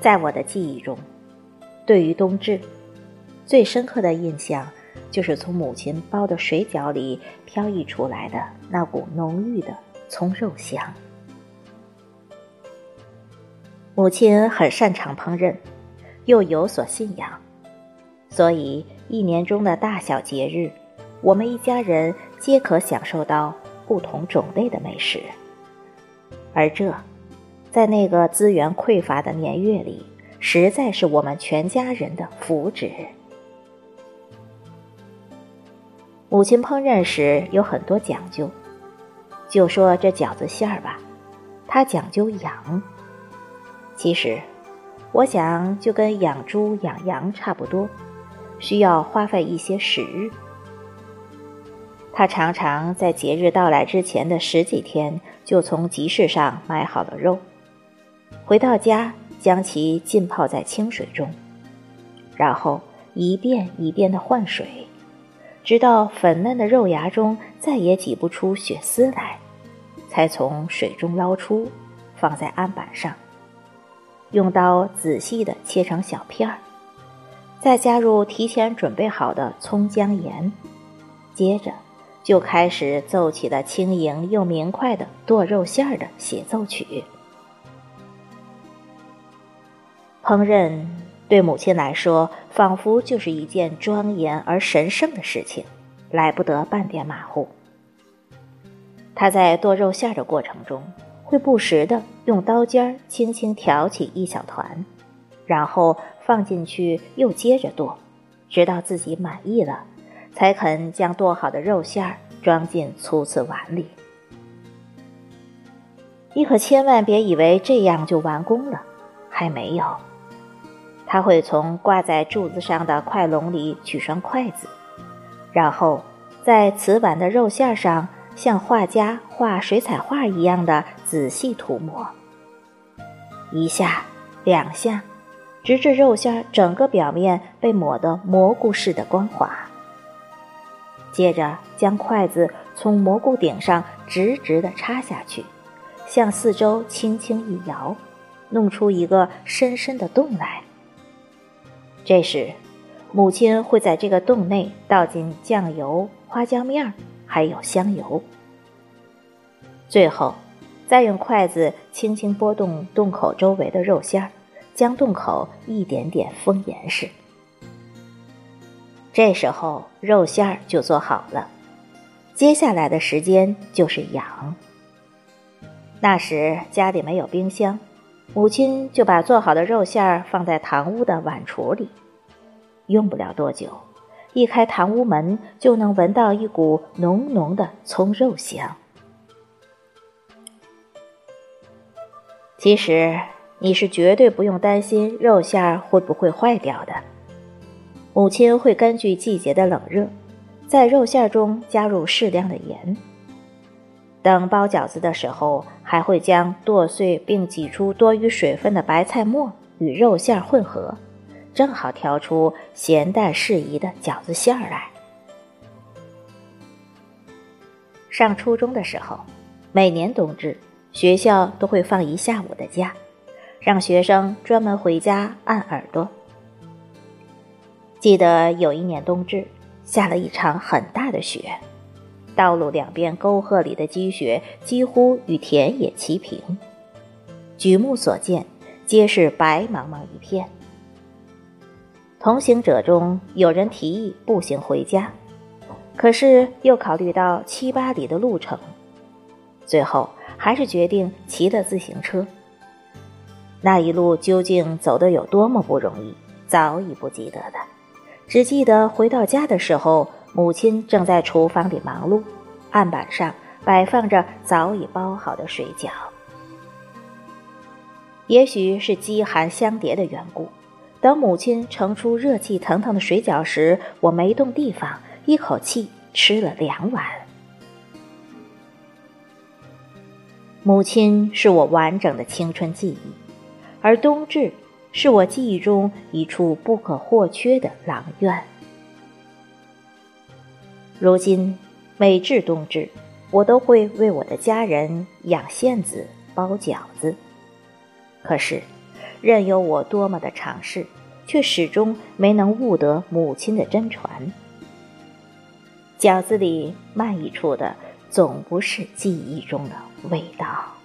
在我的记忆中，对于冬至，最深刻的印象就是从母亲包的水饺里飘溢出来的那股浓郁的葱肉香。母亲很擅长烹饪，又有所信仰，所以一年中的大小节日，我们一家人皆可享受到不同种类的美食。而这，在那个资源匮乏的年月里，实在是我们全家人的福祉。母亲烹饪时有很多讲究，就说这饺子馅儿吧，它讲究养。其实，我想就跟养猪养羊差不多，需要花费一些时日。他常常在节日到来之前的十几天，就从集市上买好了肉，回到家将其浸泡在清水中，然后一遍一遍地换水，直到粉嫩的肉芽中再也挤不出血丝来，才从水中捞出，放在案板上。用刀仔细地切成小片儿，再加入提前准备好的葱姜盐，接着就开始奏起了轻盈又明快的剁肉馅儿的协奏曲。烹饪对母亲来说，仿佛就是一件庄严而神圣的事情，来不得半点马虎。她在剁肉馅的过程中。会不时的用刀尖儿轻轻挑起一小团，然后放进去，又接着剁，直到自己满意了，才肯将剁好的肉馅儿装进粗瓷碗里。你可千万别以为这样就完工了，还没有。他会从挂在柱子上的筷笼里取双筷子，然后在瓷碗的肉馅上。像画家画水彩画一样的仔细涂抹，一下、两下，直至肉馅整个表面被抹得蘑菇似的光滑。接着，将筷子从蘑菇顶上直直地插下去，向四周轻轻一摇，弄出一个深深的洞来。这时，母亲会在这个洞内倒进酱油、花椒面儿。还有香油，最后再用筷子轻轻拨动洞口周围的肉馅儿，将洞口一点点封严实。这时候肉馅儿就做好了，接下来的时间就是养。那时家里没有冰箱，母亲就把做好的肉馅儿放在堂屋的碗橱里，用不了多久。一开堂屋门，就能闻到一股浓浓的葱肉香。其实你是绝对不用担心肉馅儿会不会坏掉的。母亲会根据季节的冷热，在肉馅儿中加入适量的盐。等包饺子的时候，还会将剁碎并挤出多余水分的白菜末与肉馅混合。正好调出咸淡适宜的饺子馅儿来。上初中的时候，每年冬至，学校都会放一下午的假，让学生专门回家按耳朵。记得有一年冬至，下了一场很大的雪，道路两边沟壑里的积雪几乎与田野齐平，举目所见皆是白茫茫一片。同行者中有人提议步行回家，可是又考虑到七八里的路程，最后还是决定骑了自行车。那一路究竟走得有多么不容易，早已不记得了，只记得回到家的时候，母亲正在厨房里忙碌，案板上摆放着早已包好的水饺。也许是饥寒相叠的缘故。等母亲盛出热气腾腾的水饺时，我没动地方，一口气吃了两碗。母亲是我完整的青春记忆，而冬至是我记忆中一处不可或缺的廊院。如今每至冬至，我都会为我的家人养馅子、包饺子，可是。任由我多么的尝试，却始终没能悟得母亲的真传。饺子里漫溢出的，总不是记忆中的味道。